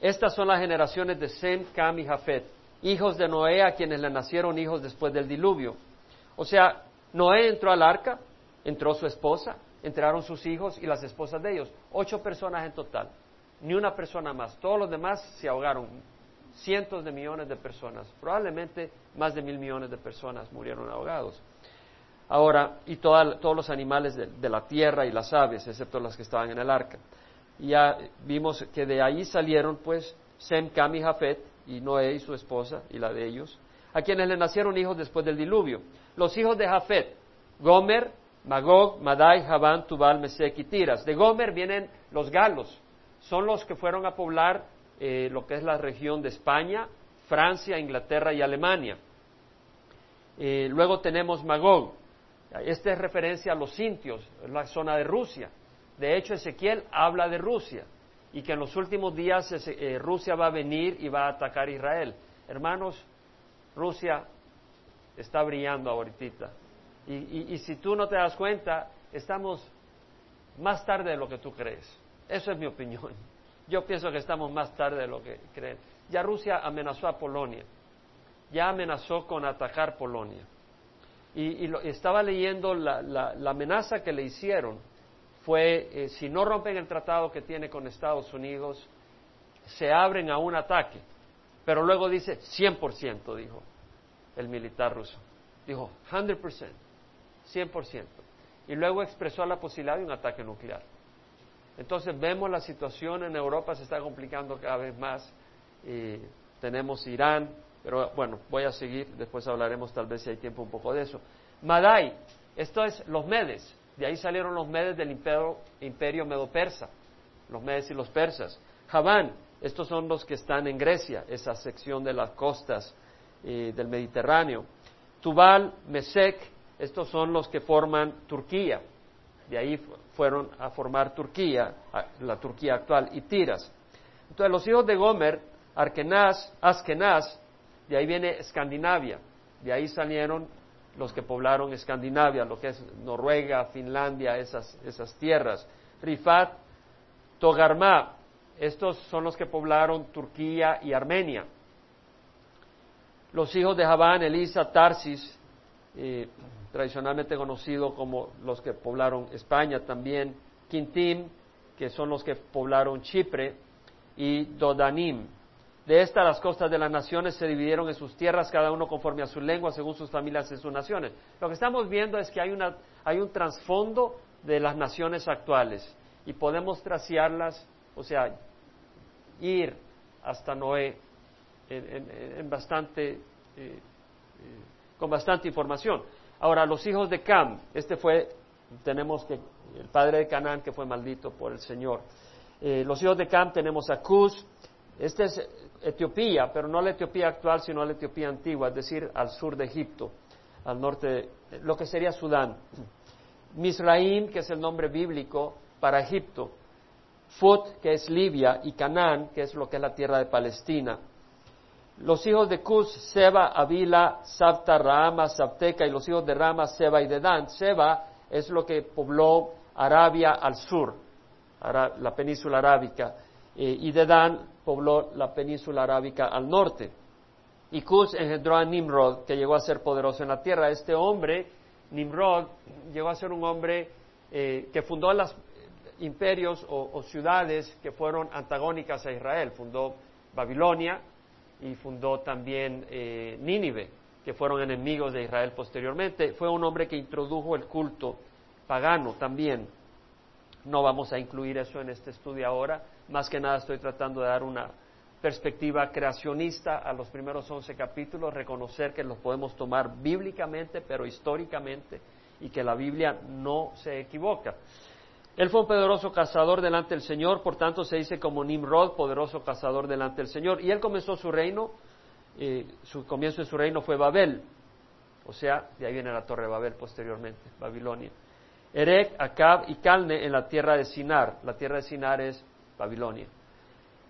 Estas son las generaciones de Sem, Cam y Jafet, hijos de Noé a quienes le nacieron hijos después del diluvio. O sea, Noé entró al arca, entró su esposa, entraron sus hijos y las esposas de ellos. Ocho personas en total, ni una persona más. Todos los demás se ahogaron. Cientos de millones de personas, probablemente más de mil millones de personas murieron ahogados. Ahora, y todos los animales de, la tierra y las aves, excepto las que estaban en el arca. Ya vimos que de ahí salieron, pues, Sem, Cam y Jafet, y Noé y su esposa, y la de ellos, a quienes le nacieron hijos después del diluvio. Los hijos de Jafet, Gomer, Magog, Madai, Javán, Tubal, Mesec y Tiras. De Gomer vienen los galos, son los que fueron a poblar eh, lo que es la región de España, Francia, Inglaterra y Alemania. Eh, luego tenemos Magog, esta es referencia a los sintios, la zona de Rusia. De hecho, Ezequiel habla de Rusia y que en los últimos días eh, Rusia va a venir y va a atacar Israel. Hermanos, Rusia está brillando ahorita. Y, y, si tú no te das cuenta, estamos más tarde de lo que tú crees. Eso es mi opinión. Yo pienso que estamos más tarde de lo que creen. Ya Rusia amenazó a Polonia. Ya amenazó con atacar Polonia y, estaba leyendo la, amenaza que le hicieron fue, eh, si no rompen el tratado que tiene con Estados Unidos, se abren a un ataque. Pero luego dice 100%, dijo el militar ruso. Dijo 100%, 100%. Y luego expresó la posibilidad de un ataque nuclear. Entonces vemos la situación en Europa se está complicando cada vez más. Y tenemos Irán, pero bueno, voy a seguir, después hablaremos tal vez si hay tiempo un poco de eso. Madai, esto es los Medes, de ahí salieron los Medes del imperio, imperio medo-persa, los Medes y los persas. Javán, estos son los que están en Grecia, esa sección de las costas eh, del Mediterráneo. Tubal, Mesec, estos son los que forman Turquía, de ahí fueron a formar Turquía, la Turquía actual, y Tiras. Entonces los hijos de Gomer, Arkenaz, Askenaz, de ahí viene Escandinavia, de ahí salieron los que poblaron Escandinavia, lo que es Noruega, Finlandia, esas, esas tierras. Rifat, Togarma, estos son los que poblaron Turquía y Armenia. Los hijos de Javán, Elisa, Tarsis, eh, tradicionalmente conocido como los que poblaron España también, Quintim, que son los que poblaron Chipre, y Dodanim, de estas las costas de las naciones se dividieron en sus tierras, cada uno conforme a su lengua, según sus familias y sus naciones. Lo que estamos viendo es que hay, un trasfondo de las naciones actuales y podemos traciarlas, o sea, ir hasta Noé en, eh, eh, con bastante información. Ahora, los hijos de Cam, este fue, tenemos que, el padre de Canaán que fue maldito por el Señor. Eh, los hijos de Cam tenemos a Cus, este es Etiopía, pero no la Etiopía actual, sino la Etiopía antigua, es decir, al sur de Egipto, al norte, de, lo que sería Sudán. Misraim, que es el nombre bíblico para Egipto. Fut, que es Libia, y Canaán, que es lo que es la tierra de Palestina. Los hijos de Cus, Seba, Avila, Sabta, Rahama, Sabteca, y los hijos de Rama, Seba y Dedán. Seba es lo que pobló Arabia al sur, la península arábica, eh, y Dedán pobló la península arábica al norte. Y Cus engendró a Nimrod, que llegó a ser poderoso en la tierra. Este hombre, Nimrod, llegó a ser un hombre eh, que fundó los imperios o, ciudades que fueron antagónicas a Israel. Fundó Babilonia y fundó también eh, Nínive, que fueron enemigos de Israel posteriormente. Fue un hombre que introdujo el culto pagano también. No vamos a incluir eso en este estudio ahora, más que nada estoy tratando de dar una perspectiva creacionista a los primeros once capítulos, reconocer que los podemos tomar bíblicamente, pero históricamente, y que la Biblia no se equivoca. Él fue un poderoso cazador delante del Señor, por tanto se dice como Nimrod, poderoso cazador delante del Señor. Y él comenzó su reino, eh, su comienzo de su reino fue Babel, o sea, de ahí viene la torre de Babel posteriormente, Babilonia. Erech, Acab y Calne en la tierra de Sinar. La tierra de Sinar es Babilonia.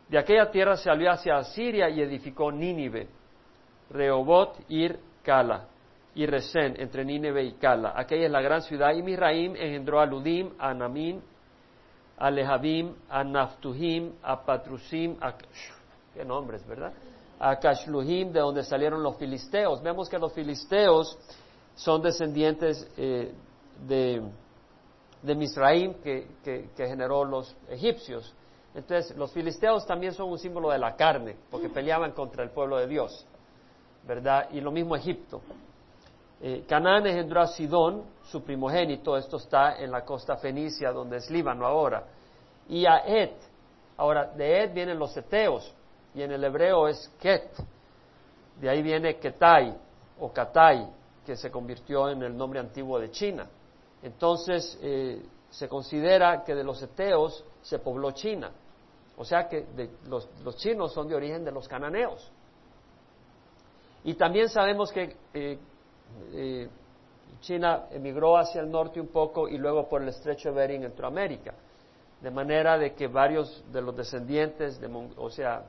De aquella tierra salió hacia Asiria y edificó Nínive, Rehobot, Ir, Cala, y Resén, entre Nínive y Cala. Aquella es la gran ciudad. Y Misraim engendró a Ludim, a Namín, a Lehabim, a Naftuhim, a Patrusim, a qué nombres, ¿verdad? A Kashluhim, de donde salieron los filisteos. Vemos que los filisteos son descendientes eh, de, de Misraim que, que, generó los egipcios. Entonces, los filisteos también son un símbolo de la carne, porque peleaban contra el pueblo de Dios, ¿verdad? Y lo mismo Egipto. Eh, Canaán engendró a Sidón, su primogénito, esto está en la costa fenicia, donde es Líbano ahora, y a Ed. Ahora, de Ed vienen los eteos, y en el hebreo es Ket. De ahí viene Ketai o Katai, que se convirtió en el nombre antiguo de China. Entonces, eh, se considera que de los eteos se pobló China. O sea que los, chinos son de origen de los cananeos. Y también sabemos que eh, eh, China emigró hacia el norte un poco y luego por el estrecho de Bering entró a América. De manera de que varios de los descendientes, de, o sea,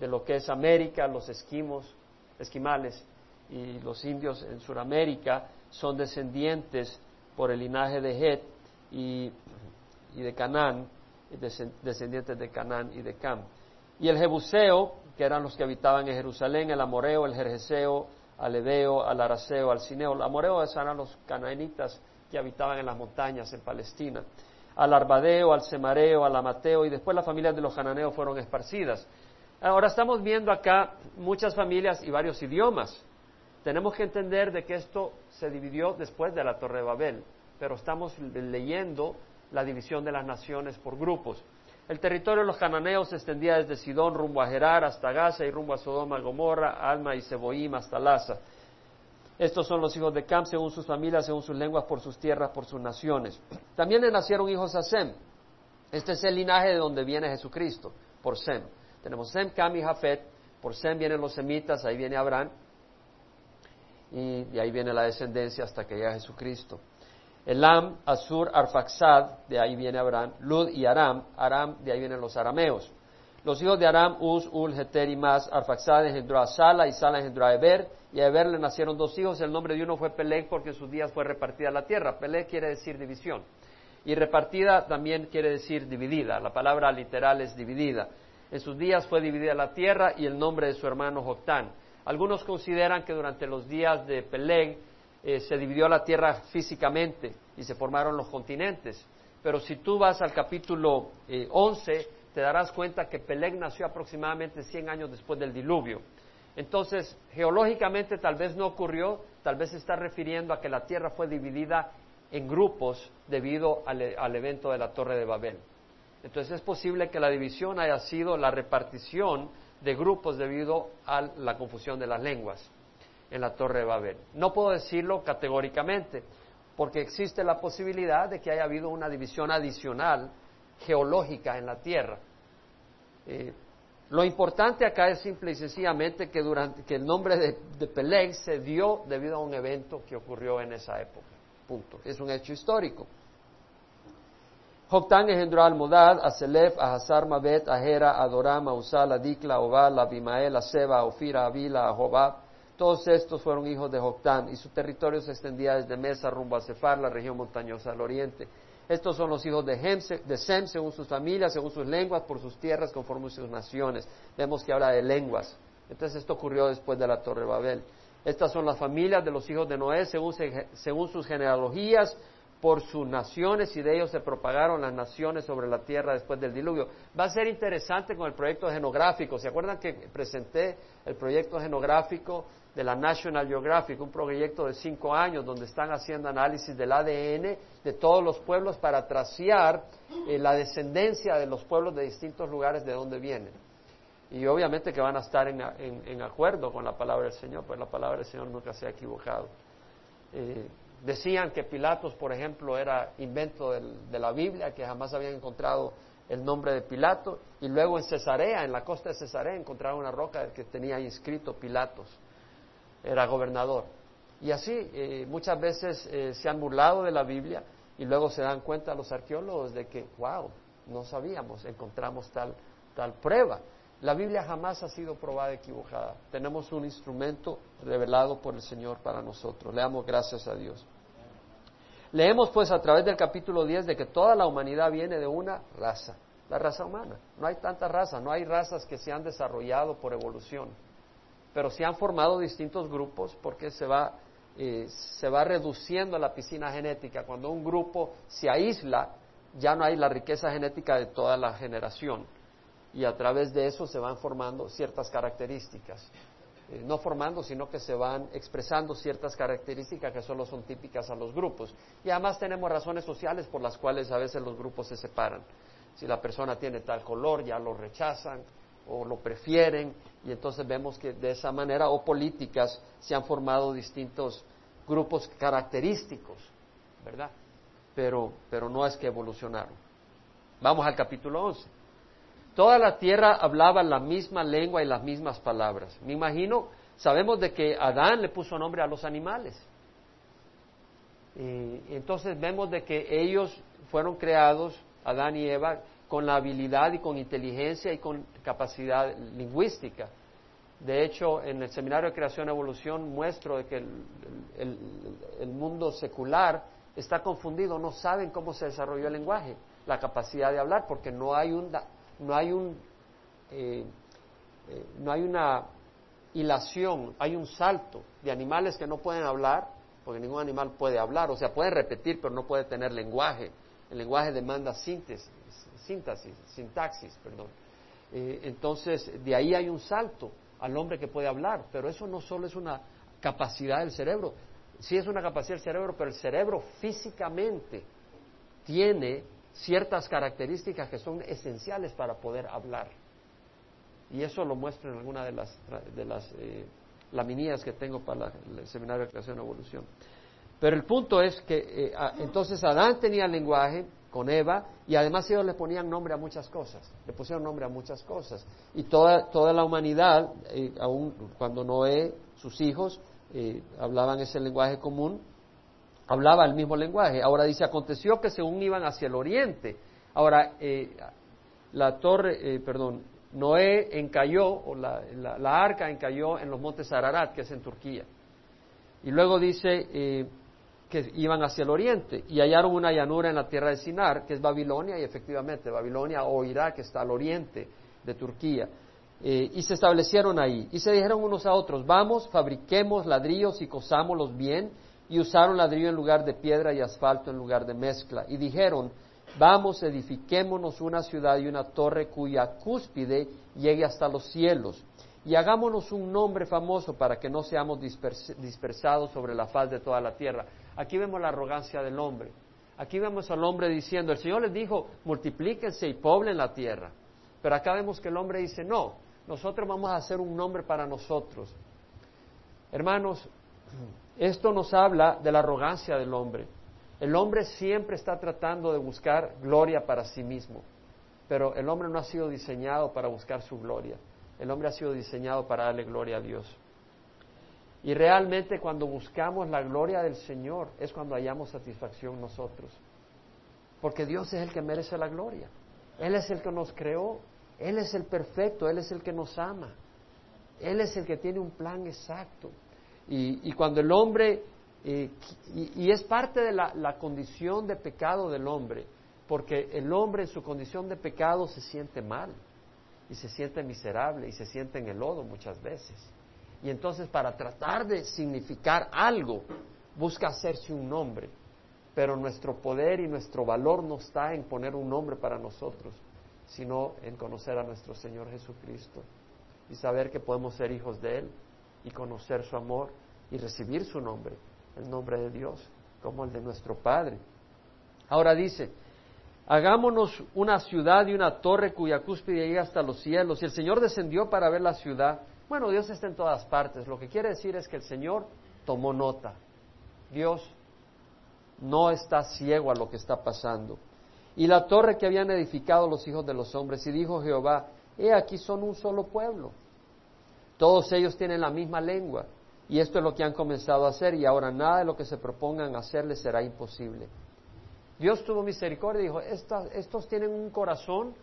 de lo que es América, los esquimos, esquimales, y los indios en Sudamérica son descendientes por el linaje de Het y, de Canaán, descendientes de Canaán y de Cam. Y el Jebuseo, que eran los que habitaban en Jerusalén, el Amoreo, el Jerjeseo, al Ebeo, al Araceo, al Cineo. El Amoreo eran los canaanitas que habitaban en las montañas en Palestina. Al Arbadeo, al Semareo, al Amateo, y después las familias de los cananeos fueron esparcidas. Ahora estamos viendo acá muchas familias y varios idiomas. Tenemos que entender de que esto se dividió después de la Torre de Babel, pero estamos leyendo la división de las naciones por grupos. El territorio de los cananeos se extendía desde Sidón rumbo a Gerar hasta Gaza y rumbo a Sodoma, Gomorra, Alma y Seboim hasta Laza. Estos son los hijos de Cam según sus familias, según sus lenguas, por sus tierras, por sus naciones. También le nacieron hijos a Sem. Este es el linaje de donde viene Jesucristo, por Sem. Tenemos Sem, Cam y Jafet. Por Sem vienen los semitas, ahí viene Abraham y de ahí viene la descendencia hasta que llega Jesucristo. Elam, Asur, Arfaxad, de ahí viene Abraham, Lud y Aram, Aram, de ahí vienen los arameos. Los hijos de Aram, Uz, Ul, Heter y Mas, Arfaxad engendró a Sala y Sala engendró a Eber, y a Eber le nacieron dos hijos, el nombre de uno fue Peleg porque en sus días fue repartida la tierra. Peleg quiere decir división. Y repartida también quiere decir dividida, la palabra literal es dividida. En sus días fue dividida la tierra y el nombre de su hermano Joctán. Algunos consideran que durante los días de Peleg eh, se dividió la tierra físicamente y se formaron los continentes. Pero si tú vas al capítulo 11, eh, te darás cuenta que Peleg nació aproximadamente 100 años después del diluvio. Entonces, geológicamente tal vez no ocurrió, tal vez se está refiriendo a que la tierra fue dividida en grupos debido al evento de la Torre de Babel. Entonces es posible que la división haya sido la repartición de grupos debido a la confusión de las lenguas en la Torre de Babel. No puedo decirlo categóricamente, porque existe la posibilidad de que haya habido una división adicional geológica en la Tierra. Eh, lo importante acá es simple y sencillamente que, durante, que el nombre de, de Peleg se dio debido a un evento que ocurrió en esa época. Punto. Es un hecho histórico. Joctán engendró a Almodad, a Selef, a Hazar Mabet, a Hera, a Doram, a Usal, a Dikla, a Obal, a Abimael, a Seba, a Ofira, a Avila, a Jobab. Todos estos fueron hijos de Joctán y su territorio se extendía desde Mesa rumbo a Cefar, la región montañosa del oriente. Estos son los hijos de, de Sem, según sus familias, según sus lenguas, por sus tierras, conforme sus naciones. Vemos que habla de lenguas. Entonces esto ocurrió después de la Torre de Babel. Estas son las familias de los hijos de Noé, según, según sus genealogías, por sus naciones y de ellos se propagaron las naciones sobre la tierra después del diluvio. Va a ser interesante con el proyecto genográfico. ¿Se acuerdan que presenté el proyecto genográfico de la National Geographic, un proyecto de cinco años donde están haciendo análisis del ADN de todos los pueblos para traciar eh, la descendencia de los pueblos de distintos lugares de donde vienen? Y obviamente que van a estar en, acuerdo con la palabra del Señor, pues la palabra del Señor nunca se ha equivocado. Eh, Decían que Pilatos, por ejemplo, era invento de la Biblia, que jamás habían encontrado el nombre de Pilato, y luego en Cesarea, en la costa de Cesarea, encontraron una roca que tenía inscrito Pilatos, era gobernador. Y así eh, muchas veces eh, se han burlado de la Biblia y luego se dan cuenta los arqueólogos de que, wow, no sabíamos, encontramos tal, tal prueba. La Biblia jamás ha sido probada equivocada. Tenemos un instrumento revelado por el Señor para nosotros. Le damos gracias a Dios. Leemos pues a través del capítulo 10 de que toda la humanidad viene de una raza. la raza humana. No hay tanta raza, no hay razas que se han desarrollado por evolución, pero se han formado distintos grupos porque se va, eh, se va reduciendo la piscina genética. Cuando un grupo se aísla, ya no hay la riqueza genética de toda la generación y a través de eso se van formando ciertas características. Eh, no formando, sino que se van expresando ciertas características que solo son típicas a los grupos. Y además tenemos razones sociales por las cuales a veces los grupos se separan. Si la persona tiene tal color, ya lo rechazan o lo prefieren, y entonces vemos que de esa manera, o políticas, se han formado distintos grupos característicos, ¿verdad? Pero, pero no es que evolucionaron. Vamos al capítulo 11. Toda la tierra hablaba la misma lengua y las mismas palabras. Me imagino, sabemos de que Adán le puso nombre a los animales. Y entonces vemos de que ellos fueron creados, Adán y Eva, con la habilidad y con inteligencia y con capacidad lingüística. De hecho, en el Seminario de Creación y Evolución muestro de que el, el, mundo secular está confundido, no saben cómo se desarrolló el lenguaje, la capacidad de hablar, porque no hay un, no hay un eh, eh, no hay una hilación, hay un salto de animales que no pueden hablar, porque ningún animal puede hablar, o sea, puede repetir, pero no puede tener lenguaje. El lenguaje demanda síntesis, síntesis, sintaxis, perdón. Eh, entonces, de ahí hay un salto al hombre que puede hablar, pero eso no solo es una capacidad del cerebro, sí es una capacidad del cerebro, pero el cerebro físicamente tiene ciertas características que son esenciales para poder hablar. Y eso lo muestro en alguna de las, de las eh, laminías que tengo para el seminario de creación y evolución. Pero el punto es que eh, entonces Adán tenía lenguaje con Eva y además ellos le ponían nombre a muchas cosas, le pusieron nombre a muchas cosas. Y toda, toda la humanidad, eh, aún cuando Noé, sus hijos, hablaban ese lenguaje común, hablaba el mismo lenguaje. Ahora dice, aconteció que según iban hacia el oriente, ahora eh, la torre, eh, perdón, Noé encalló, o la, arca encalló en los montes Ararat, que es en Turquía. Y luego dice eh, que iban hacia el oriente y hallaron una llanura en la tierra de Sinar, que es Babilonia, y efectivamente Babilonia o Irak está al oriente de Turquía. y se establecieron ahí. Y se dijeron unos a otros, vamos, fabriquemos ladrillos y cosámoslos bien y usaron ladrillo en lugar de piedra y asfalto en lugar de mezcla. Y dijeron, vamos, edifiquémonos una ciudad y una torre cuya cúspide llegue hasta los cielos. Y hagámonos un nombre famoso para que no seamos dispersados sobre la faz de toda la tierra. Aquí vemos la arrogancia del hombre. Aquí vemos al hombre diciendo, el Señor les dijo, multiplíquense y poblen la tierra. Pero acá vemos que el hombre dice, no, nosotros vamos a hacer un nombre para nosotros. Hermanos, esto nos habla de la arrogancia del hombre. El hombre siempre está tratando de buscar gloria para sí mismo, pero el hombre no ha sido diseñado para buscar su gloria. El hombre ha sido diseñado para darle gloria a Dios. Y realmente cuando buscamos la gloria del Señor es cuando hallamos satisfacción nosotros. Porque Dios es el que merece la gloria. Él es el que nos creó. Él es el perfecto. Él es el que nos ama. Él es el que tiene un plan exacto. Y, cuando el hombre, eh, y, es parte de la, condición de pecado del hombre, porque el hombre en su condición de pecado se siente mal y se siente miserable y se siente en el lodo muchas veces. Y entonces para tratar de significar algo, busca hacerse un nombre. Pero nuestro poder y nuestro valor no está en poner un nombre para nosotros, sino en conocer a nuestro Señor Jesucristo y saber que podemos ser hijos de Él y conocer su amor y recibir su nombre, el nombre de Dios, como el de nuestro Padre. Ahora dice, hagámonos una ciudad y una torre cuya cúspide llega hasta los cielos. Y el Señor descendió para ver la ciudad. Bueno, Dios está en todas partes. Lo que quiere decir es que el Señor tomó nota. Dios no está ciego a lo que está pasando. Y la torre que habían edificado los hijos de los hombres, y dijo Jehová, he aquí son un solo pueblo todos ellos tienen la misma lengua y esto es lo que han comenzado a hacer y ahora nada de lo que se propongan hacerles será imposible. Dios tuvo misericordia y dijo, estos tienen un corazón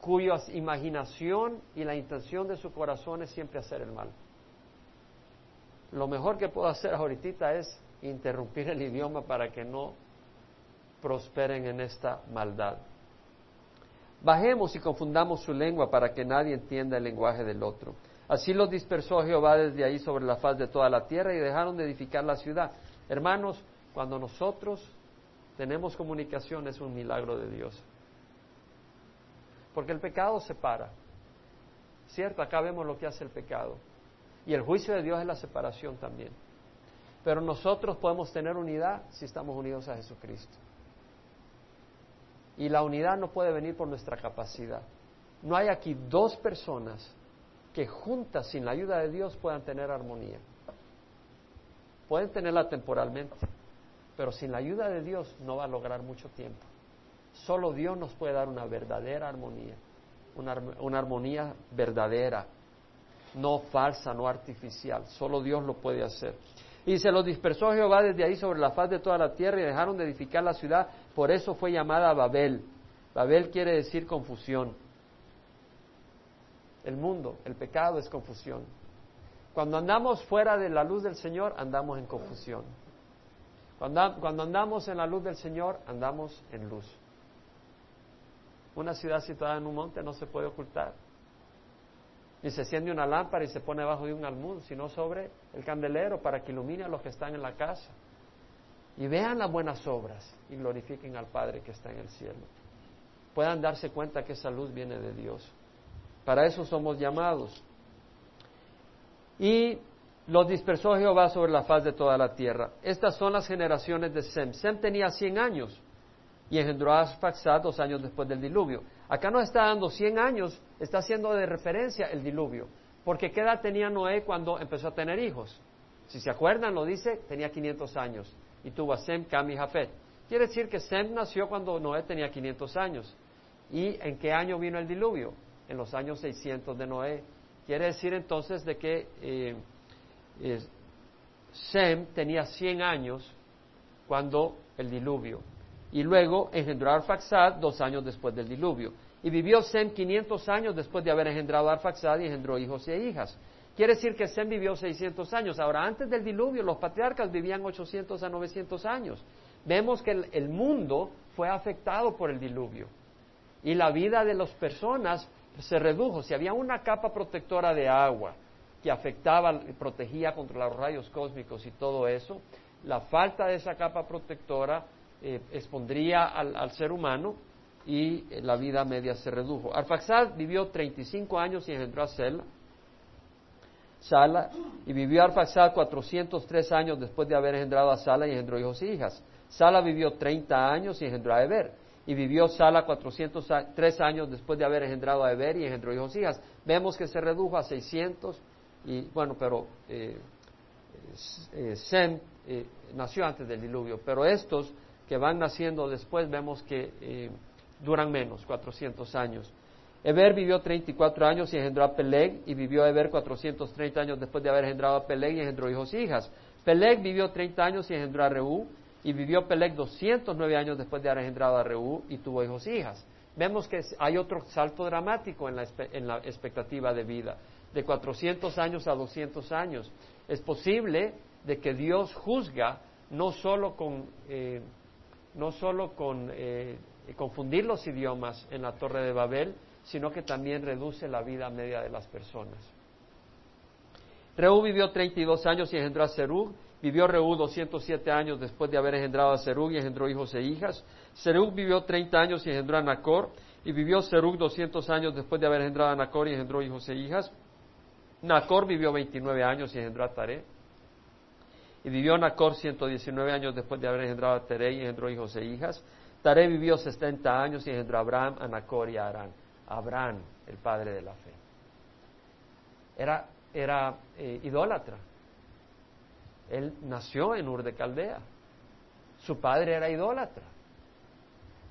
cuya imaginación y la intención de su corazón es siempre hacer el mal. Lo mejor que puedo hacer ahorita es interrumpir el idioma para que no prosperen en esta maldad. Bajemos y confundamos su lengua para que nadie entienda el lenguaje del otro. Así los dispersó Jehová desde ahí sobre la faz de toda la tierra y dejaron de edificar la ciudad. Hermanos, cuando nosotros tenemos comunicación es un milagro de Dios. Porque el pecado separa. Cierto, acá vemos lo que hace el pecado. Y el juicio de Dios es la separación también. Pero nosotros podemos tener unidad si estamos unidos a Jesucristo. Y la unidad no puede venir por nuestra capacidad. No hay aquí dos personas que juntas, sin la ayuda de Dios, puedan tener armonía. Pueden tenerla temporalmente, pero sin la ayuda de Dios no va a lograr mucho tiempo. Solo Dios nos puede dar una verdadera armonía, una, una armonía verdadera, no falsa, no artificial. Solo Dios lo puede hacer. Y se los dispersó Jehová desde ahí sobre la faz de toda la tierra y dejaron de edificar la ciudad. Por eso fue llamada Babel. Babel quiere decir confusión. El mundo, el pecado es confusión. Cuando andamos fuera de la luz del Señor, andamos en confusión. Cuando, andamos en la luz del Señor, andamos en luz. Una ciudad situada en un monte no se puede ocultar. Ni se enciende una lámpara y se pone debajo de un almud, sino sobre el candelero para que ilumine a los que están en la casa. Y vean las buenas obras y glorifiquen al Padre que está en el cielo. Puedan darse cuenta que esa luz viene de Dios. Para eso somos llamados. Y los dispersó Jehová sobre la faz de toda la tierra. Estas son las generaciones de Sem. Sem tenía 100 años y engendró a Asfaxad dos años después del diluvio. Acá no está dando 100 años, está haciendo de referencia el diluvio. Porque ¿qué edad tenía Noé cuando empezó a tener hijos? Si se acuerdan, lo dice, tenía 500 años y tuvo a Sem, Cam y Jafet. Quiere decir que Sem nació cuando Noé tenía 500 años. ¿Y en qué año vino el diluvio? En los años 600 de Noé. Quiere decir entonces de que eh, Sem tenía 100 años cuando el diluvio y luego engendró a Arfaxad dos años después del diluvio. Y vivió Sem 500 años después de haber engendrado a Arfaxad y engendró hijos y hijas. Quiere decir que Sem vivió 600 años. Ahora, antes del diluvio, los patriarcas vivían 800 a 900 años. Vemos que el, el mundo fue afectado por el diluvio. Y la vida de las personas se redujo. Si había una capa protectora de agua que afectaba protegía contra los rayos cósmicos y todo eso, la falta de esa capa protectora eh, expondría al, ser humano y eh, la vida media se redujo. Arfaxad vivió 35 años y engendró a Sela, Sala, y vivió Arfaxad 403 años después de haber engendrado a Sala y engendró hijos y hijas. Sala vivió 30 años y engendró a Eber. Y vivió Sala 403 años después de haber engendrado a Eber y engendró hijos y hijas. Vemos que se redujo a 600 y bueno, pero eh, Sem nació antes del diluvio, pero estos que van naciendo después vemos que eh, duran menos, 400 años. Eber vivió 34 años y engendró a Peleg, y vivió Eber 430 años después de haber engendrado a Peleg y engendró hijos e hijas. Peleg vivió 30 años y engendró a Reú, y vivió Peleg 209 años después de haber engendrado a Reú y tuvo hijos e hijas. Vemos que hay otro salto dramático en la, en la expectativa de vida, de 400 años a 200 años. Es posible de que Dios juzga no solo con eh, no solo con eh, confundir los idiomas en la Torre de Babel, sino que también reduce la vida media de las personas. Reú vivió 32 años y engendró a Serug. Vivió Reú 207 años después de haber engendrado a Serug y engendró hijos e hijas. Serug vivió 30 años y engendró a Nacor. Y vivió Serug 200 años después de haber engendrado a Nacor y engendró hijos e hijas. Nacor vivió 29 años y engendró a Taré. Y vivió Nacor 119 años después de haber engendrado a Teré y engendró hijos e hijas. Taré vivió 60 años y engendró a Abraham, a Nacor y a Arán. Abraham, el padre de la fe. Era, era eh, idólatra. Él nació en Ur de Caldea. Su padre era idólatra.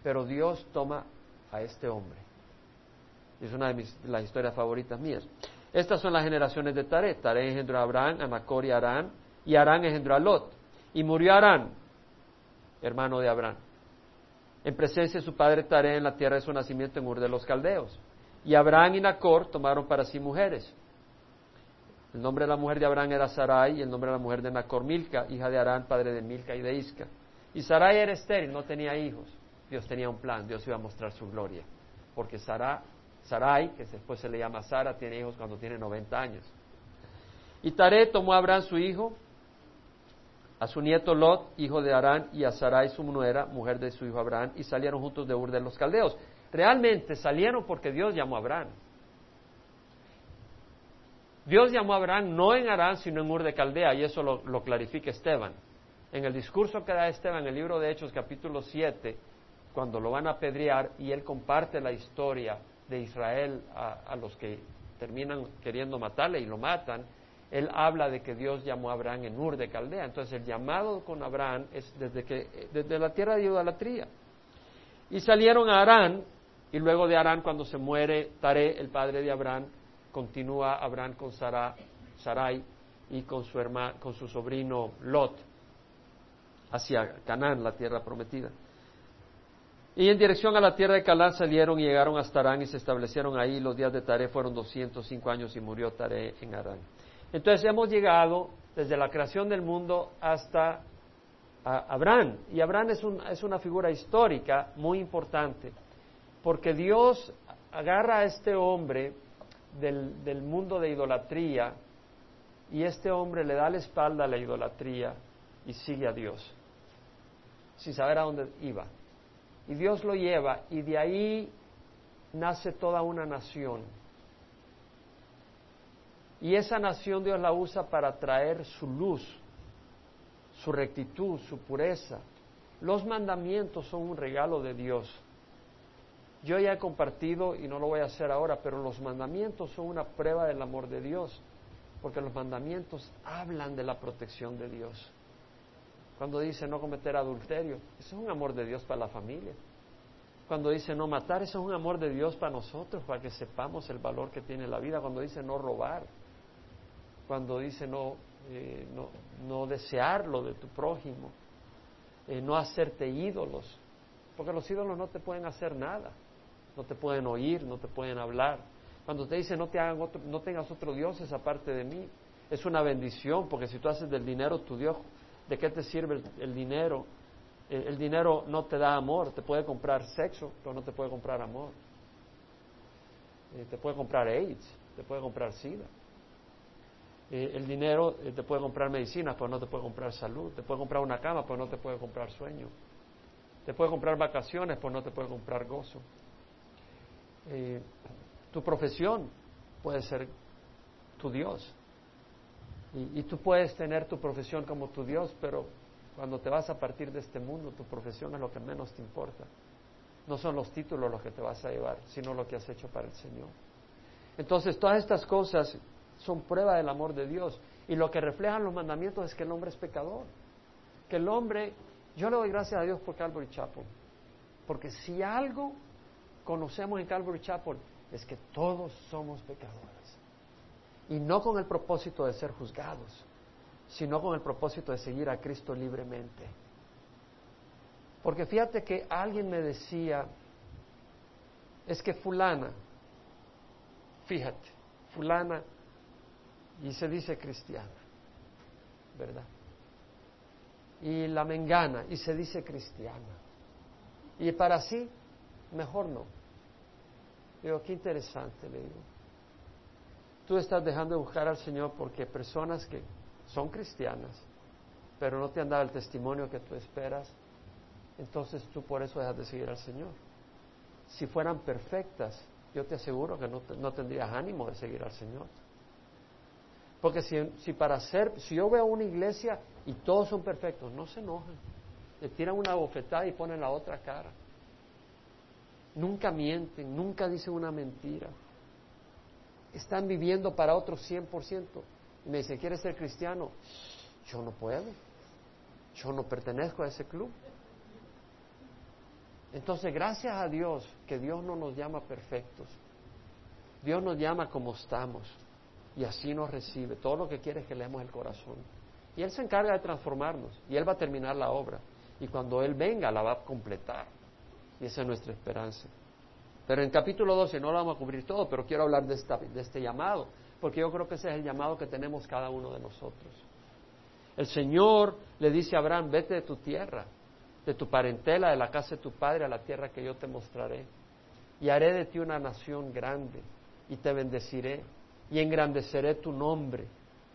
Pero Dios toma a este hombre. Es una de, mis, las historias favoritas mías. Estas son las generaciones de Taré. Taré engendró a Abraham, a Nacor y a Arán y Arán engendró a Lot. Y murió Arán, hermano de Abraham, en presencia de su padre Taré en la tierra de su nacimiento en Ur de los Caldeos. Y Abraham y Nacor tomaron para sí mujeres. El nombre de la mujer de Abraham era Sarai y el nombre de la mujer de Nacor Milca, hija de Arán, padre de Milca y de Isca. Y Sarai era estéril, no tenía hijos. Dios tenía un plan, Dios iba a mostrar su gloria. porque Sara, Sarai, que después se le llama Sara, tiene hijos cuando tiene 90 años. Y Taré tomó a Abraham su hijo, a su nieto Lot, hijo de Arán, y a Sarai su nuera, mujer de su hijo Abraham, y salieron juntos de Ur de los Caldeos. Realmente salieron porque Dios llamó a Abraham. Dios llamó a Abraham no en Arán, sino en Ur de Caldea, y eso lo, clarifica Esteban. En el discurso que da Esteban en el libro de Hechos, capítulo 7, cuando lo van a apedrear y él comparte la historia de Israel a, los que terminan queriendo matarle y lo matan, él habla de que Dios llamó a Abraham en Ur de Caldea. Entonces el llamado con Abraham es desde, que, desde la tierra de idolatría. Y salieron a Arán, y luego de Arán, cuando se muere Taré, el padre de Abraham, continúa Abraham con Sarai y con su, con su sobrino Lot hacia Canaán, la tierra prometida. Y en dirección a la tierra de Calán salieron y llegaron hasta Arán y se establecieron ahí. Los días de Taré fueron 205 años y murió Taré en Arán. Entonces hemos llegado desde la creación del mundo hasta Abraham. Y Abraham es una figura histórica muy importante, porque Dios agarra a este hombre del, mundo de idolatría y este hombre le da la espalda a la idolatría y sigue a Dios, sin saber a dónde iba. Y Dios lo lleva y de ahí nace toda una nación. Y esa nación Dios la usa para traer su luz, su rectitud, su pureza. Los mandamientos son un regalo de Dios. Yo ya he compartido, y no lo voy a hacer ahora, pero los mandamientos son una prueba del amor de Dios, porque los mandamientos hablan de la protección de Dios. Cuando dice no cometer adulterio, eso es un amor de Dios para la familia. Cuando dice no matar, eso es un amor de Dios para nosotros, para que sepamos el valor que tiene la vida. Cuando dice no robar, cuando dice no, eh, no, no, desear lo de tu prójimo, eh, no hacerte ídolos, porque los ídolos no te pueden hacer nada, no te pueden oír, no te pueden hablar. Cuando te dice no, te hagan otro, no tengas otro Dios aparte de mí, es una bendición, porque si tú haces del dinero tu Dios, ¿De qué te sirve el, dinero? El, dinero no te da amor, te puede comprar sexo, pero no te puede comprar amor. Eh, te puede comprar AIDS, te puede comprar SIDA. Eh, el dinero eh, te puede comprar medicinas, pero no te puede comprar salud. Te puede comprar una cama, pero no te puede comprar sueño. Te puede comprar vacaciones, pero no te puede comprar gozo. Tu profesión puede ser tu Dios. Y, tú puedes tener tu profesión como tu Dios, pero cuando te vas a partir de este mundo, tu profesión es lo que menos te importa. No son los títulos los que te vas a llevar, sino lo que has hecho para el Señor. Entonces, todas estas cosas son prueba del amor de Dios. Y lo que reflejan los mandamientos es que el hombre es pecador. Que el hombre, yo le doy gracias a Dios por Calvary Chapel. Porque si algo conocemos en Calvary Chapel es que todos somos pecadores y no con el propósito de ser juzgados, sino con el propósito de seguir a Cristo libremente. Porque fíjate que alguien me decía, es que fulana, fíjate, fulana, y se dice cristiana, ¿verdad? Y la mengana, y se dice cristiana. Y para sí, mejor no. Digo, qué interesante, le digo tú estás dejando de buscar al Señor porque personas que son cristianas, pero no te han dado el testimonio que tú esperas, entonces tú por eso dejas de seguir al Señor. Si fueran perfectas, yo te aseguro que no, no tendrías ánimo de seguir al Señor. Porque si, si, para ser, si yo veo una iglesia y todos son perfectos, no se enojan. Le tiran una bofetada y ponen la otra cara. Nunca mienten, nunca dicen una mentira están viviendo para otros 100%. Y me dice, ¿quieres ser cristiano? Yo no puedo. Yo no pertenezco a ese club. Entonces, gracias a Dios que Dios no nos llama perfectos. Dios nos llama como estamos y así nos recibe. Todo lo que quiere es que leemos el corazón. Y Él se encarga de transformarnos y Él va a terminar la obra. Y cuando Él venga, la va a completar. Y esa es nuestra esperanza. Pero en capítulo 12 no lo vamos a cubrir todo, pero quiero hablar de, de este llamado, porque yo creo que ese es el llamado que tenemos cada uno de nosotros. El Señor le dice a Abraham, vete de tu tierra, de tu parentela, de la casa de tu padre, a la tierra que yo te mostraré. y haré de ti una nación grande y te bendeciré y engrandeceré tu nombre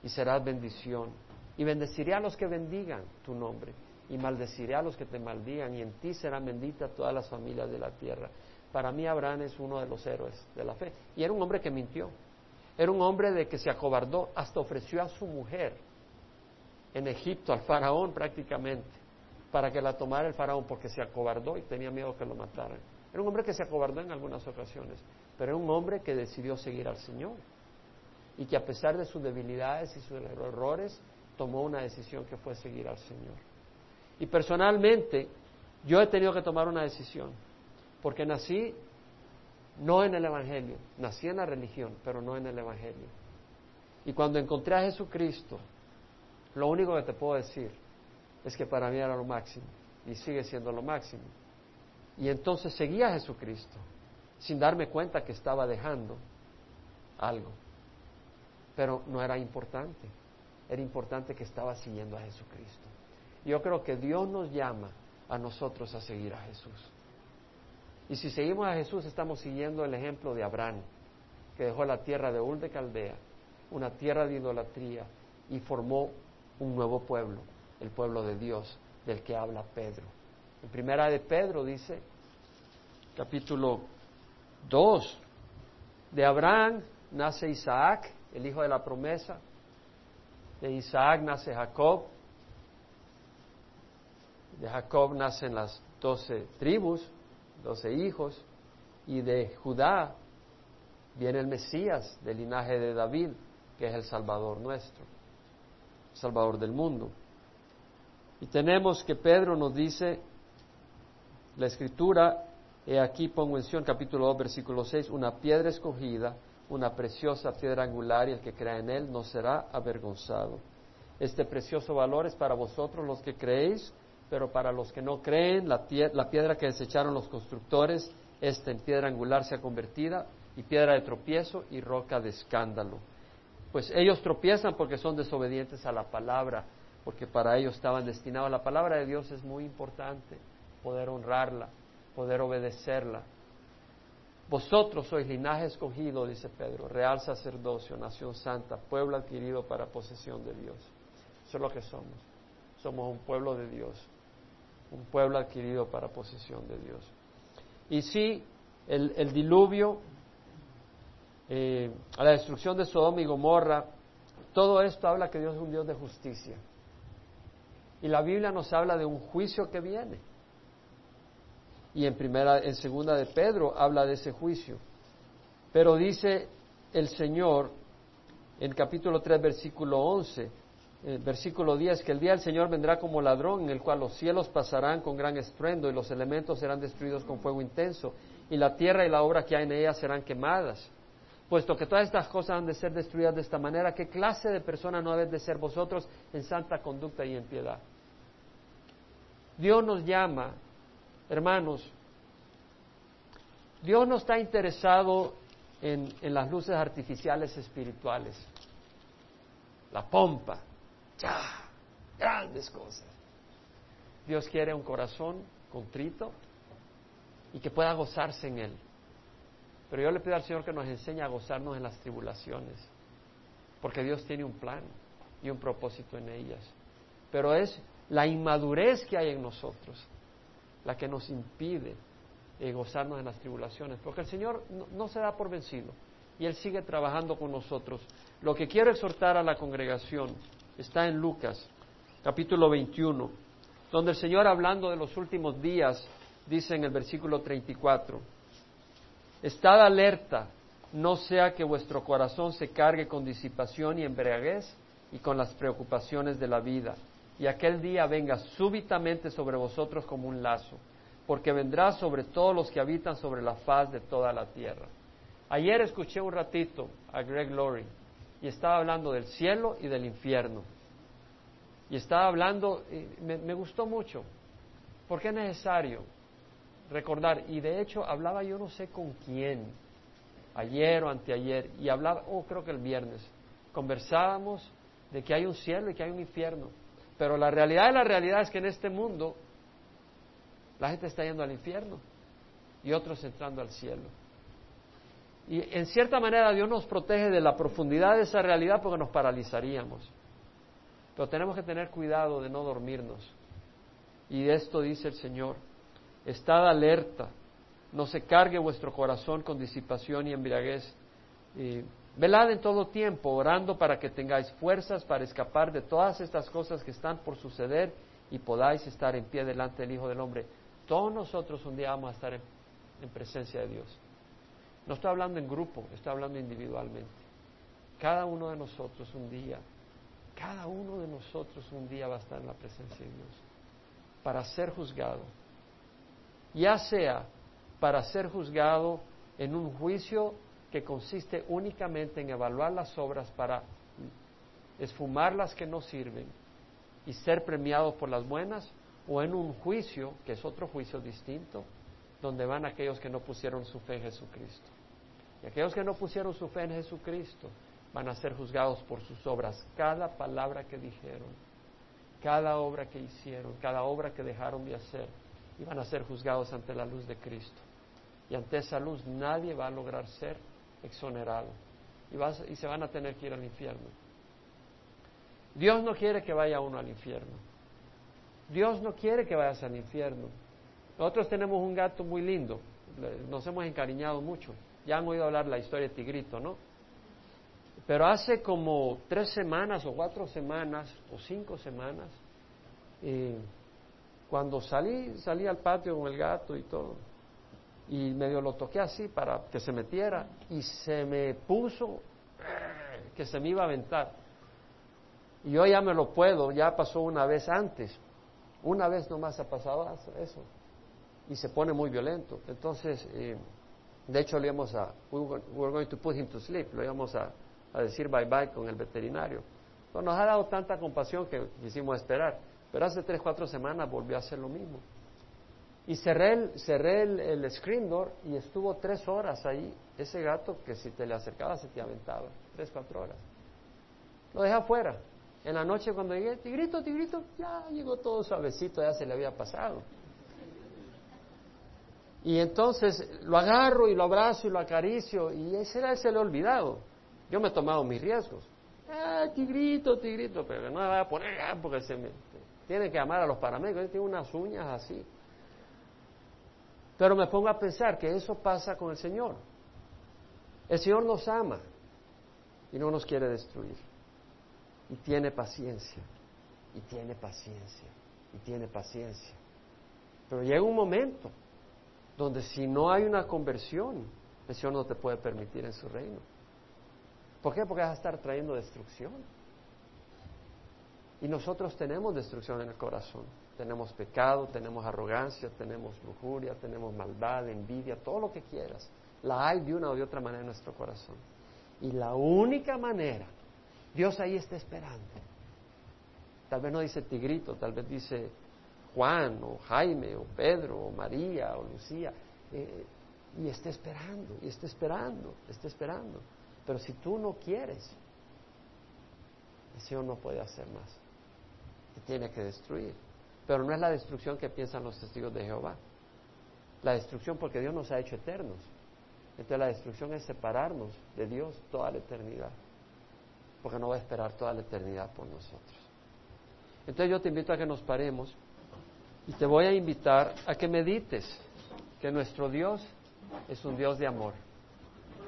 y serás bendición. Y bendeciré a los que bendigan tu nombre y maldeciré a los que te maldigan y en ti serán benditas todas las familias de la tierra. Para mí Abraham es uno de los héroes de la fe. Y era un hombre que mintió. Era un hombre de que se acobardó, hasta ofreció a su mujer en Egipto, al faraón prácticamente, para que la tomara el faraón porque se acobardó y tenía miedo que lo mataran. Era un hombre que se acobardó en algunas ocasiones, pero era un hombre que decidió seguir al Señor y que a pesar de sus debilidades y sus errores, tomó una decisión que fue seguir al Señor. Y personalmente, yo he tenido que tomar una decisión, porque nací no en el Evangelio, nací en la religión, pero no en el Evangelio. Y cuando encontré a Jesucristo, lo único que te puedo decir es que para mí era lo máximo y sigue siendo lo máximo. Y entonces seguía a Jesucristo sin darme cuenta que estaba dejando algo. Pero no era importante, era importante que estaba siguiendo a Jesucristo. Yo creo que Dios nos llama a nosotros a seguir a Jesús. Y si seguimos a Jesús, estamos siguiendo el ejemplo de Abraham, que dejó la tierra de Ur de Caldea, una tierra de idolatría, y formó un nuevo pueblo, el pueblo de Dios, del que habla Pedro. En primera de Pedro dice, capítulo 2, de Abraham nace Isaac, el hijo de la promesa, de Isaac nace Jacob, de Jacob nacen las doce tribus, doce hijos, y de Judá viene el Mesías del linaje de David, que es el Salvador nuestro, Salvador del mundo. Y tenemos que Pedro nos dice, la escritura, he aquí pongo en Sion capítulo 2 versículo 6, una piedra escogida, una preciosa piedra angular y el que crea en él no será avergonzado. Este precioso valor es para vosotros los que creéis, pero para los que no creen, la, piedra que desecharon los constructores, esta en piedra angular se ha convertida y piedra de tropiezo y roca de escándalo. Pues ellos tropiezan porque son desobedientes a la palabra, porque para ellos estaban destinados. La palabra de Dios es muy importante, poder honrarla, poder obedecerla. Vosotros sois linaje escogido, dice Pedro, real sacerdocio, nación santa, pueblo adquirido para posesión de Dios. Eso es lo que somos. Somos un pueblo de Dios un pueblo adquirido para posesión de Dios. Y sí, el, diluvio, eh, la destrucción de Sodoma y Gomorra, todo esto habla que Dios es un Dios de justicia. Y la Biblia nos habla de un juicio que viene. Y en primera, en segunda de Pedro habla de ese juicio. Pero dice el Señor en capítulo 3, versículo 11, eh, versículo 10, que el día del Señor vendrá como ladrón, en el cual los cielos pasarán con gran estruendo y los elementos serán destruidos con fuego intenso, y la tierra y la obra que hay en ella serán quemadas. Puesto que todas estas cosas han de ser destruidas de esta manera, ¿qué clase de persona no habéis de ser vosotros en santa conducta y en piedad? Dios nos llama, hermanos, Dios no está interesado en las luces artificiales espirituales, la pompa, grandes cosas. Dios quiere un corazón contrito y que pueda gozarse en Él. Pero yo le pido al Señor que nos enseñe a gozarnos en las tribulaciones, porque Dios tiene un plan y un propósito en ellas. Pero es la inmadurez que hay en nosotros la que nos impide eh, gozarnos en las tribulaciones, porque el Señor no se da por vencido y Él sigue trabajando con nosotros. Lo que quiero exhortar a la congregación está en Lucas, capítulo 21, donde el Señor hablando de los últimos días dice en el versículo 34, Estad alerta, no sea que vuestro corazón se cargue con disipación y embriaguez y con las preocupaciones de la vida, y aquel día venga súbitamente sobre vosotros como un lazo, porque vendrá sobre todos los que habitan sobre la faz de toda la tierra. Ayer escuché un ratito a Greg Laurie y estaba hablando del cielo y del infierno. Y estaba hablando, y me, gustó mucho, porque es necesario recordar, y de hecho hablaba yo no sé con quién, ayer o anteayer, y hablaba, oh creo que el viernes, conversábamos de que hay un cielo y que hay un infierno, pero la realidad de la realidad es que en este mundo la gente está yendo al infierno. y otros entrando al cielo. Y en cierta manera Dios nos protege de la profundidad de esa realidad porque nos paralizaríamos. Pero tenemos que tener cuidado de no dormirnos. Y de esto dice el Señor, estad alerta, no se cargue vuestro corazón con disipación y embriaguez. velad en todo tiempo, orando para que tengáis fuerzas para escapar de todas estas cosas que están por suceder y podáis estar en pie delante del Hijo del Hombre. Todos nosotros un día vamos a estar en presencia de Dios. No estoy hablando en grupo, estoy hablando individualmente. Cada uno de nosotros un día, cada uno de nosotros un día va a estar en la presencia de Dios para ser juzgado. Ya sea para ser juzgado en un juicio que consiste únicamente en evaluar las obras para esfumar las que no sirven y ser premiado por las buenas, o en un juicio, que es otro juicio distinto, donde van aquellos que no pusieron su fe en Jesucristo. Y aquellos que no pusieron su fe en Jesucristo van a ser juzgados por sus obras, cada palabra que dijeron, cada obra que hicieron, cada obra que dejaron de hacer, y van a ser juzgados ante la luz de Cristo. Y ante esa luz nadie va a lograr ser exonerado y, y se van a tener que ir al infierno. Dios no quiere que vaya uno al infierno. Dios no quiere que vayas al infierno. Nosotros tenemos un gato muy lindo, nos hemos encariñado mucho. Ya han oído hablar la historia de Tigrito, ¿no? Pero hace como tres semanas o cuatro semanas o cinco semanas, eh, cuando salí, salí al patio con el gato y todo, y medio lo toqué así para que se metiera, y se me puso que se me iba a aventar. Y yo ya me lo puedo, ya pasó una vez antes, una vez nomás ha pasado eso y se pone muy violento. Entonces, eh, de hecho, le íbamos a, we were going to put him to sleep, lo íbamos a, decir bye bye con el veterinario. Pero nos ha dado tanta compasión que quisimos esperar. Pero hace tres, cuatro semanas volvió a hacer lo mismo. Y cerré el, cerré el, screen door y estuvo tres horas ahí, ese gato que si te le acercabas se te aventaba, tres, cuatro horas. Lo dejé afuera. En la noche cuando llegué, tigrito, tigrito, ya llegó todo suavecito, ya se le había pasado. Y entonces lo agarro y lo abrazo y lo acaricio y ese era ese le olvidado. Yo me he tomado mis riesgos. Ah, tigrito, tigrito, pero no me voy a poner ah, porque se me, tiene que amar a los paramédicos, tiene unas uñas así. Pero me pongo a pensar que eso pasa con el Señor. El Señor nos ama y no nos quiere destruir. Y tiene paciencia, y tiene paciencia, y tiene paciencia. Pero llega un momento donde si no hay una conversión, el Señor no te puede permitir en su reino. ¿Por qué? Porque vas a estar trayendo destrucción. Y nosotros tenemos destrucción en el corazón. Tenemos pecado, tenemos arrogancia, tenemos lujuria, tenemos maldad, envidia, todo lo que quieras. La hay de una o de otra manera en nuestro corazón. Y la única manera, Dios ahí está esperando. Tal vez no dice tigrito, tal vez dice Juan o Jaime o Pedro o María o Lucía, eh, y esté esperando, y esté esperando, esté esperando. Pero si tú no quieres, el Señor no puede hacer más. Te tiene que destruir. Pero no es la destrucción que piensan los testigos de Jehová. La destrucción porque Dios nos ha hecho eternos. Entonces la destrucción es separarnos de Dios toda la eternidad. Porque no va a esperar toda la eternidad por nosotros. Entonces yo te invito a que nos paremos. Y te voy a invitar a que medites que nuestro Dios es un Dios de amor,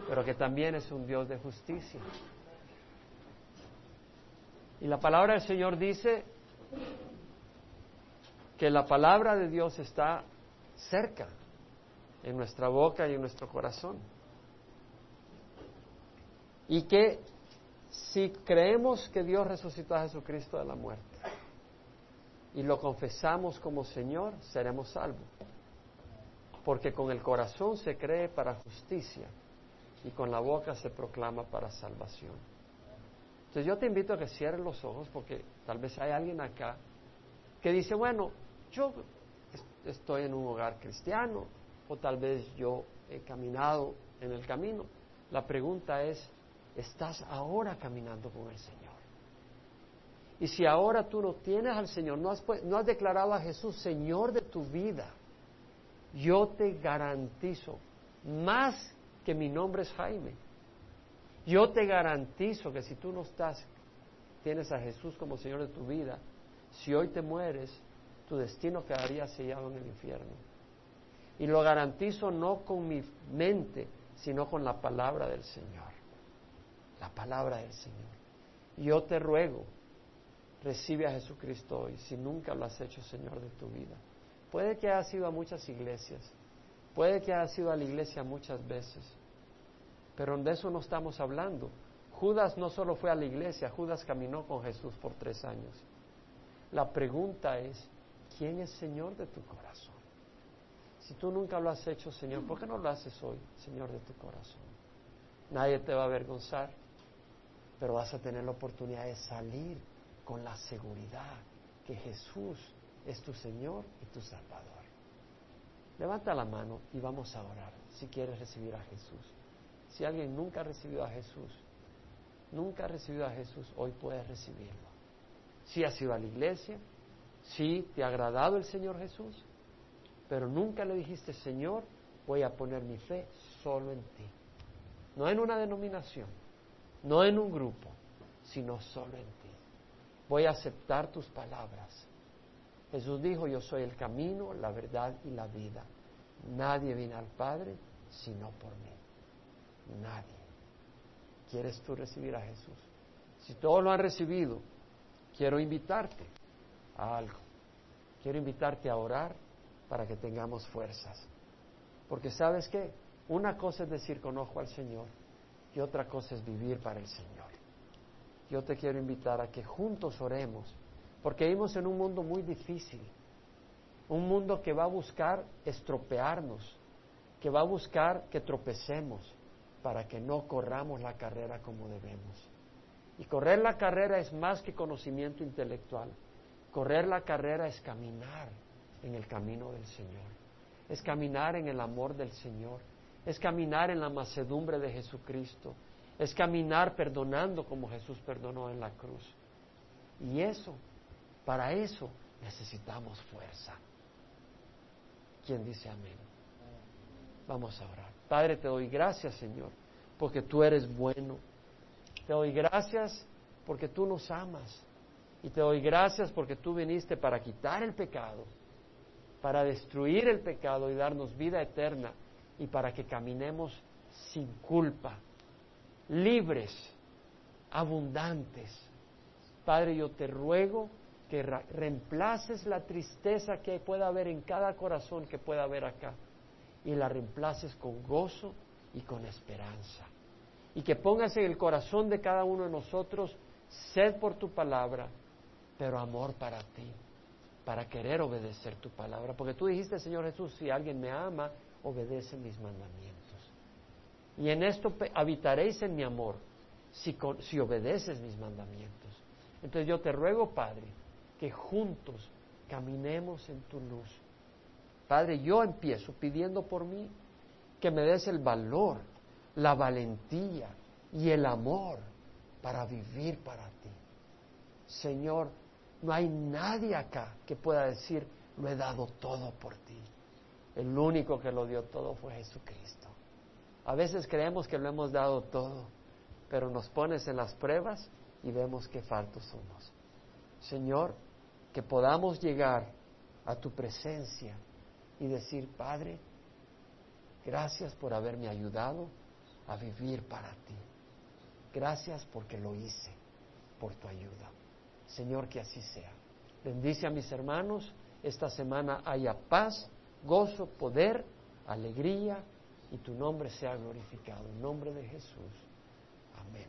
pero que también es un Dios de justicia. Y la palabra del Señor dice que la palabra de Dios está cerca, en nuestra boca y en nuestro corazón. Y que si creemos que Dios resucitó a Jesucristo de la muerte, y lo confesamos como Señor, seremos salvos. Porque con el corazón se cree para justicia y con la boca se proclama para salvación. Entonces yo te invito a que cierres los ojos porque tal vez hay alguien acá que dice, bueno, yo estoy en un hogar cristiano o tal vez yo he caminado en el camino. La pregunta es, ¿estás ahora caminando con el Señor? Y si ahora tú no tienes al Señor, no has, declarado a Jesús Señor de tu vida, Yo te garantizo, más que mi nombre es Jaime, yo te garantizo que si tú no estás, tienes a Jesús como Señor de tu vida, si hoy te mueres, tu destino quedaría sellado en el infierno. Y lo garantizo no con mi mente, sino con la palabra del Señor. La palabra del Señor. Yo te ruego, recibe a Jesucristo hoy, si nunca lo has hecho Señor de tu vida. Puede que hayas ido a muchas iglesias, puede que hayas ido a la iglesia muchas veces, pero de eso no estamos hablando. Judas no solo fue a la iglesia, Judas caminó con Jesús por tres años. La pregunta es, ¿quién es Señor de tu corazón? Si tú nunca lo has hecho, Señor, ¿por qué no lo haces hoy, Señor de tu corazón? Nadie te va a avergonzar, pero vas a tener la oportunidad de salir con la seguridad que Jesús es tu Señor y tu Salvador. Levanta la mano y vamos a orar si quieres recibir a Jesús. Si alguien nunca ha a Jesús, nunca ha recibido a Jesús, hoy puedes recibirlo. Si has ido a la iglesia, si te ha agradado el Señor Jesús, pero nunca le dijiste, Señor, voy a poner mi fe solo en ti. No en una denominación, no en un grupo, sino solo en ti. Voy a aceptar tus palabras. Jesús dijo, yo soy el camino, la verdad y la vida. Nadie viene al Padre sino por mí. Nadie. ¿Quieres tú recibir a Jesús? Si todos lo han recibido, quiero invitarte a algo. Quiero invitarte a orar para que tengamos fuerzas. Porque sabes qué? Una cosa es decir conozco al Señor y otra cosa es vivir para el Señor. Yo te quiero invitar a que juntos oremos, porque vivimos en un mundo muy difícil, un mundo que va a buscar estropearnos, que va a buscar que tropecemos, para que no corramos la carrera como debemos. Y correr la carrera es más que conocimiento intelectual. Correr la carrera es caminar en el camino del Señor. Es caminar en el amor del Señor. Es caminar en la macedumbre de Jesucristo. Es caminar perdonando como Jesús perdonó en la cruz. Y eso, para eso necesitamos fuerza. ¿Quién dice amén? Vamos a orar. Padre, te doy gracias, Señor, porque tú eres bueno. Te doy gracias porque tú nos amas. Y te doy gracias porque tú viniste para quitar el pecado, para destruir el pecado y darnos vida eterna y para que caminemos sin culpa, libres, abundantes. Padre, yo te ruego que reemplaces la tristeza que pueda haber en cada corazón que pueda haber acá y la reemplaces con gozo y con esperanza. Y que pongas en el corazón de cada uno de nosotros sed por tu palabra, pero amor para ti, para querer obedecer tu palabra. Porque tú dijiste, Señor Jesús, si alguien me ama, obedece mis mandamientos. Y en esto habitaréis en mi amor, si, obedeces mis mandamientos. Entonces yo te ruego, Padre, que juntos caminemos en tu luz Padre, yo empiezo pidiendo por mí que me des el valor, la valentía y el amor para vivir para ti. Señor, no hay nadie acá que pueda decir, lo he dado todo por ti. El único que lo dio todo fue Jesucristo. A veces creemos que lo hemos dado todo, pero nos pones en las pruebas y vemos que faltos somos. Señor, que podamos llegar a tu presencia y decir, Padre, gracias por haberme ayudado a vivir para ti. Gracias porque lo hice, por tu ayuda. Señor, que así sea. Bendice a mis hermanos. Esta semana haya paz, gozo, poder, alegría y tu nombre sea glorificado. En nombre de Jesús. Amén.